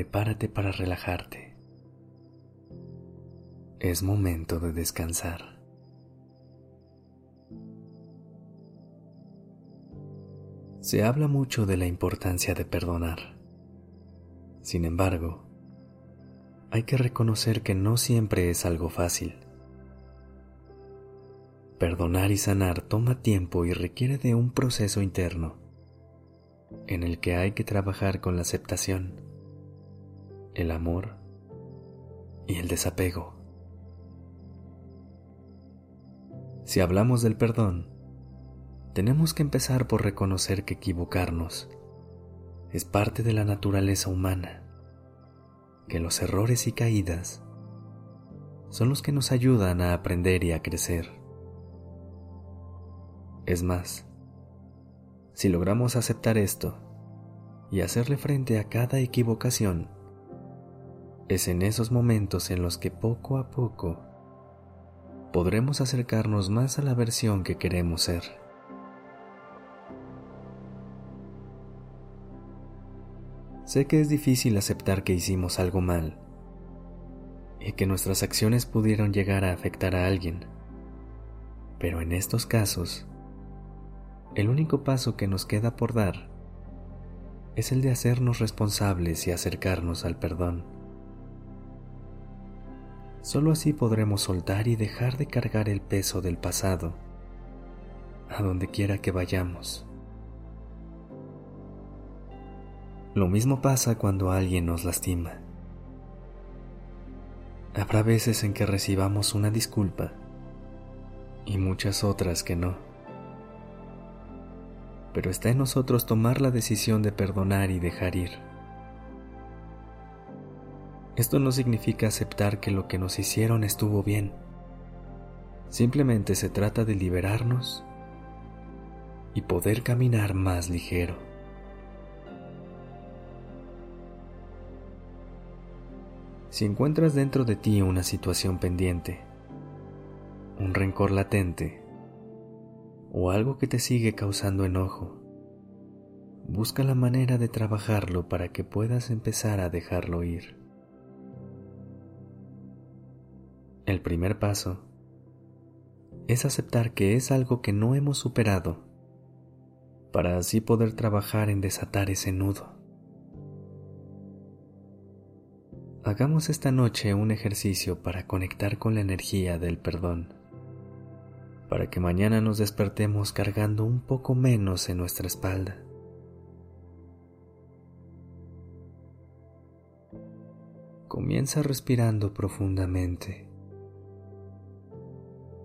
Prepárate para relajarte. Es momento de descansar. Se habla mucho de la importancia de perdonar. Sin embargo, hay que reconocer que no siempre es algo fácil. Perdonar y sanar toma tiempo y requiere de un proceso interno en el que hay que trabajar con la aceptación, el amor y el desapego. Si hablamos del perdón, tenemos que empezar por reconocer que equivocarnos es parte de la naturaleza humana, que los errores y caídas son los que nos ayudan a aprender y a crecer. Es más, si logramos aceptar esto y hacerle frente a cada equivocación, es en esos momentos en los que poco a poco podremos acercarnos más a la versión que queremos ser. Sé que es difícil aceptar que hicimos algo mal y que nuestras acciones pudieron llegar a afectar a alguien, pero en estos casos el único paso que nos queda por dar es el de hacernos responsables y acercarnos al perdón. Solo así podremos soltar y dejar de cargar el peso del pasado a donde quiera que vayamos. Lo mismo pasa cuando alguien nos lastima. Habrá veces en que recibamos una disculpa y muchas otras que no pero está en nosotros tomar la decisión de perdonar y dejar ir. Esto no significa aceptar que lo que nos hicieron estuvo bien. Simplemente se trata de liberarnos y poder caminar más ligero. Si encuentras dentro de ti una situación pendiente, un rencor latente, o algo que te sigue causando enojo. Busca la manera de trabajarlo para que puedas empezar a dejarlo ir. El primer paso es aceptar que es algo que no hemos superado para así poder trabajar en desatar ese nudo. Hagamos esta noche un ejercicio para conectar con la energía del perdón para que mañana nos despertemos cargando un poco menos en nuestra espalda. Comienza respirando profundamente.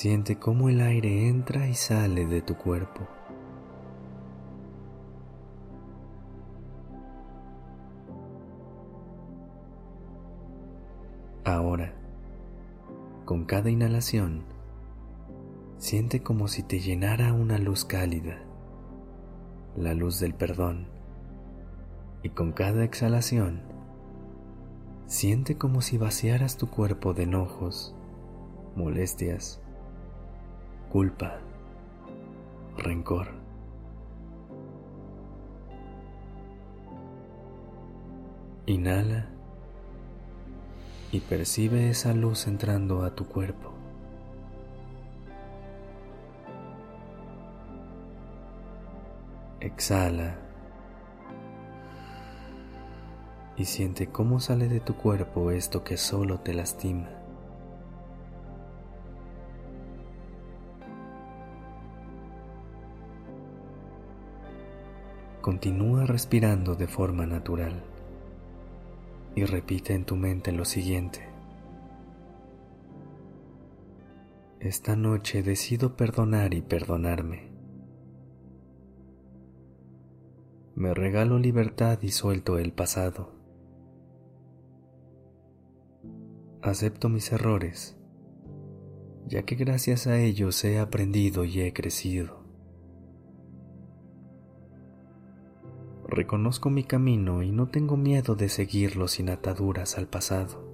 Siente cómo el aire entra y sale de tu cuerpo. Ahora con cada inhalación, siente como si te llenara una luz cálida, la luz del perdón. Y con cada exhalación, siente como si vaciaras tu cuerpo de enojos, molestias, culpa, rencor. Inhala y percibe esa luz entrando a tu cuerpo. Exhala y siente cómo sale de tu cuerpo esto que solo te lastima. Continúa respirando de forma natural y repite en tu mente lo siguiente. Esta noche decido perdonar y perdonarme. Me regalo libertad y suelto el pasado. Acepto mis errores, ya que gracias a ellos he aprendido y he crecido. Reconozco mi camino y no tengo miedo de seguirlo sin ataduras al pasado.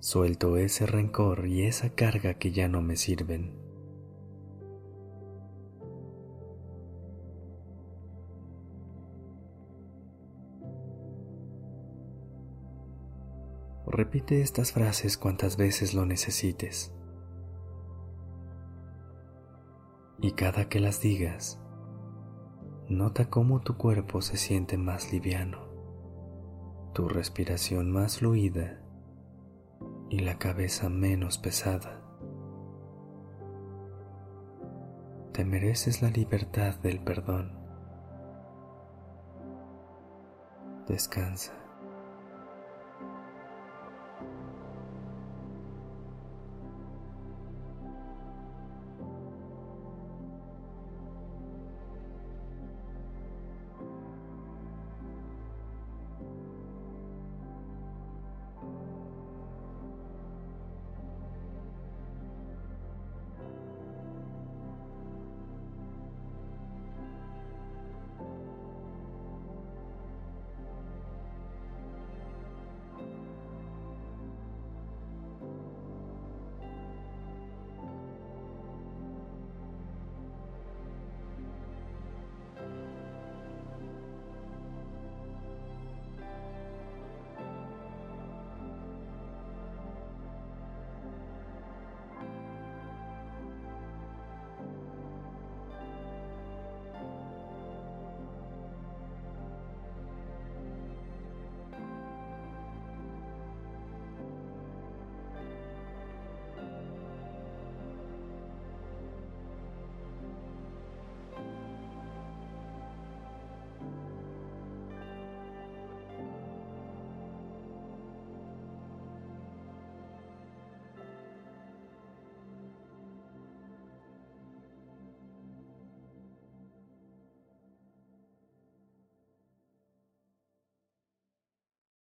Suelto ese rencor y esa carga que ya no me sirven. Repite estas frases cuantas veces lo necesites. Y cada que las digas, nota cómo tu cuerpo se siente más liviano, tu respiración más fluida y la cabeza menos pesada. Te mereces la libertad del perdón. Descansa.